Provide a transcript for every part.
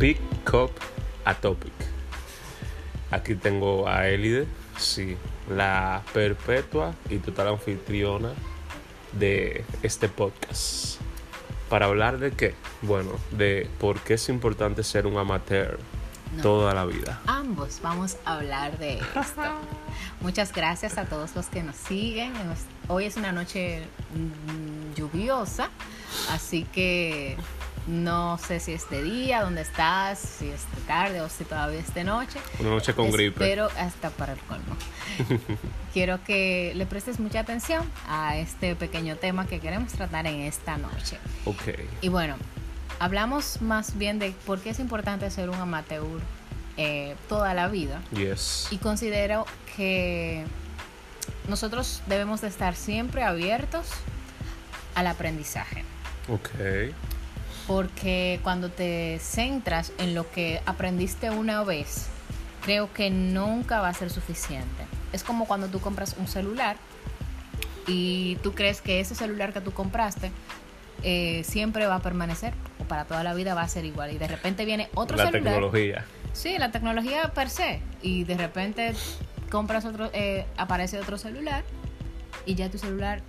Pick Up a Topic. Aquí tengo a Elide, sí, la perpetua y total anfitriona de este podcast. ¿Para hablar de qué? Bueno, de por qué es importante ser un amateur No. toda la vida. Ambos vamos a hablar de esto. Muchas gracias a todos los que nos siguen. Hoy es una noche mm, lluviosa, así que no sé si es de día, dónde estás, si es de tarde o si todavía es de noche. Una noche con gripe. Pero hasta para el colmo. Quiero que le prestes mucha atención a este pequeño tema que queremos tratar en esta noche. Ok. Y bueno, hablamos más bien de por qué es importante ser un amateur eh, toda la vida. Yes. Y considero que nosotros debemos de estar siempre abiertos al aprendizaje. Ok. Porque cuando te centras en lo que aprendiste una vez, creo que nunca va a ser suficiente. Es como cuando tú compras un celular y tú crees que ese celular que tú compraste eh, siempre va a permanecer o para toda la vida va a ser igual. Y de repente viene otro La celular. tecnología. Sí, la tecnología per se. Y de repente compras otro, eh, aparece otro celular y ya tu celular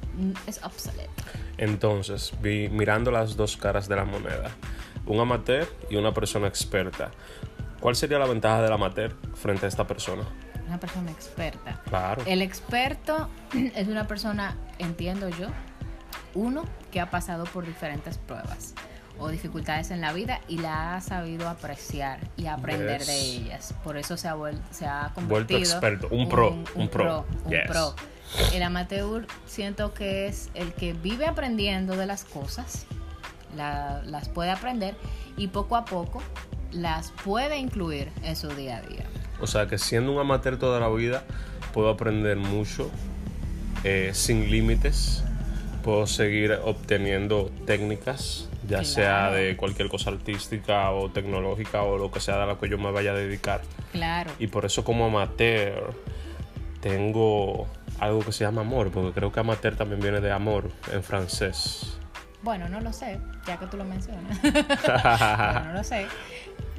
es obsoleto. Entonces, vi, mirando las dos caras de la moneda, un amateur y una persona experta, ¿cuál sería la ventaja del amateur frente a esta persona? Una persona experta. Claro. El experto es una persona, entiendo yo, uno que ha pasado por diferentes pruebas o dificultades en la vida y la ha sabido apreciar y aprender Yes. de ellas. Por eso se ha, se ha Vuelto convertido experto, un pro, un, un pro. un Yes. pro. El amateur siento que es el que vive aprendiendo de las cosas, la- las puede aprender y poco a poco las puede incluir en su día a día. O sea que siendo un amateur toda la vida, puedo aprender mucho eh, sin límites. Puedo seguir obteniendo técnicas, ya Claro. sea de cualquier cosa artística o tecnológica o lo que sea de la que yo me vaya a dedicar. Claro. Y por eso como amateur tengo algo que se llama amor, porque creo que amateur también viene de amor en francés. Bueno, no lo sé, ya que tú lo mencionas. Bueno, no lo sé.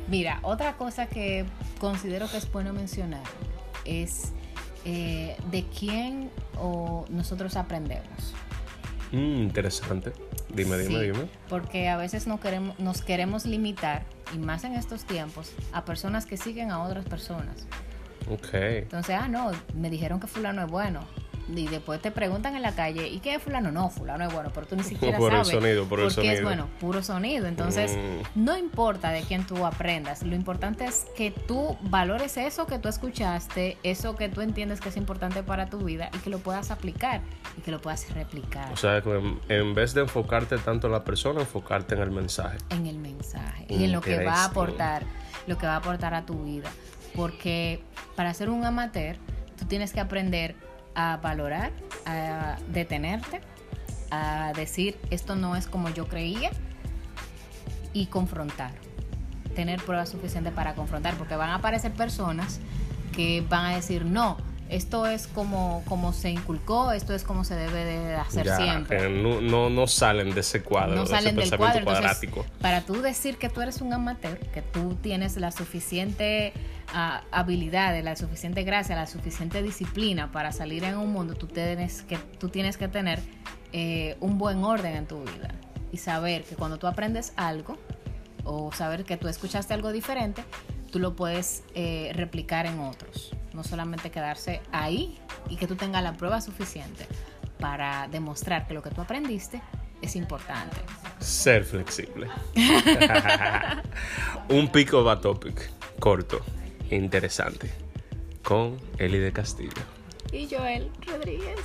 Mira, otra cosa que considero que es bueno mencionar es eh, de quién o nosotros aprendemos. Mm, interesante. Dime, dime, dime. Porque a veces no queremos, nos queremos limitar, y más en estos tiempos, a personas que siguen a otras personas. Ok. Entonces, ah, no, me dijeron que fulano es bueno. Y después te preguntan en la calle, ¿y qué es fulano? No, fulano es bueno, pero tú ni siquiera Por el sabes. sonido, por el porque es bueno, puro sonido. Entonces, Mm. no importa de quién tú aprendas, lo importante es que tú valores eso que tú escuchaste, eso que tú entiendes que es importante para tu vida y que lo puedas aplicar y que lo puedas replicar O sea, en- vez de enfocarte tanto en la persona, enfocarte en el mensaje. en el mensaje y en lo que va a aportar, lo que va a aportar a tu vida. Porque para ser un amateur, tú tienes que aprender a valorar, a detenerte, a decir esto no es como yo creía y confrontar. Tener pruebas suficientes para confrontar, porque van a aparecer personas que van a decir no. Esto es como, como se inculcó, esto es como se debe de hacer Ya, siempre que no, no, no salen de ese cuadro, no de salen ese del pensamiento cuadro. Entonces, cuadrático. para tú decir que tú eres un amateur, que tú tienes la suficiente ah, habilidad, la suficiente gracia, la suficiente disciplina para salir en un mundo, tú tienes que, tú tienes que tener eh, un buen orden en tu vida y saber que cuando tú aprendes algo o saber que tú escuchaste algo diferente, tú lo puedes eh, replicar en otros. No solamente quedarse ahí y que tú tengas la prueba suficiente para demostrar que lo que tú aprendiste es importante. Ser flexible. Un pico of a topic corto, interesante, con Eli de Castillo. Y Joel Rodríguez.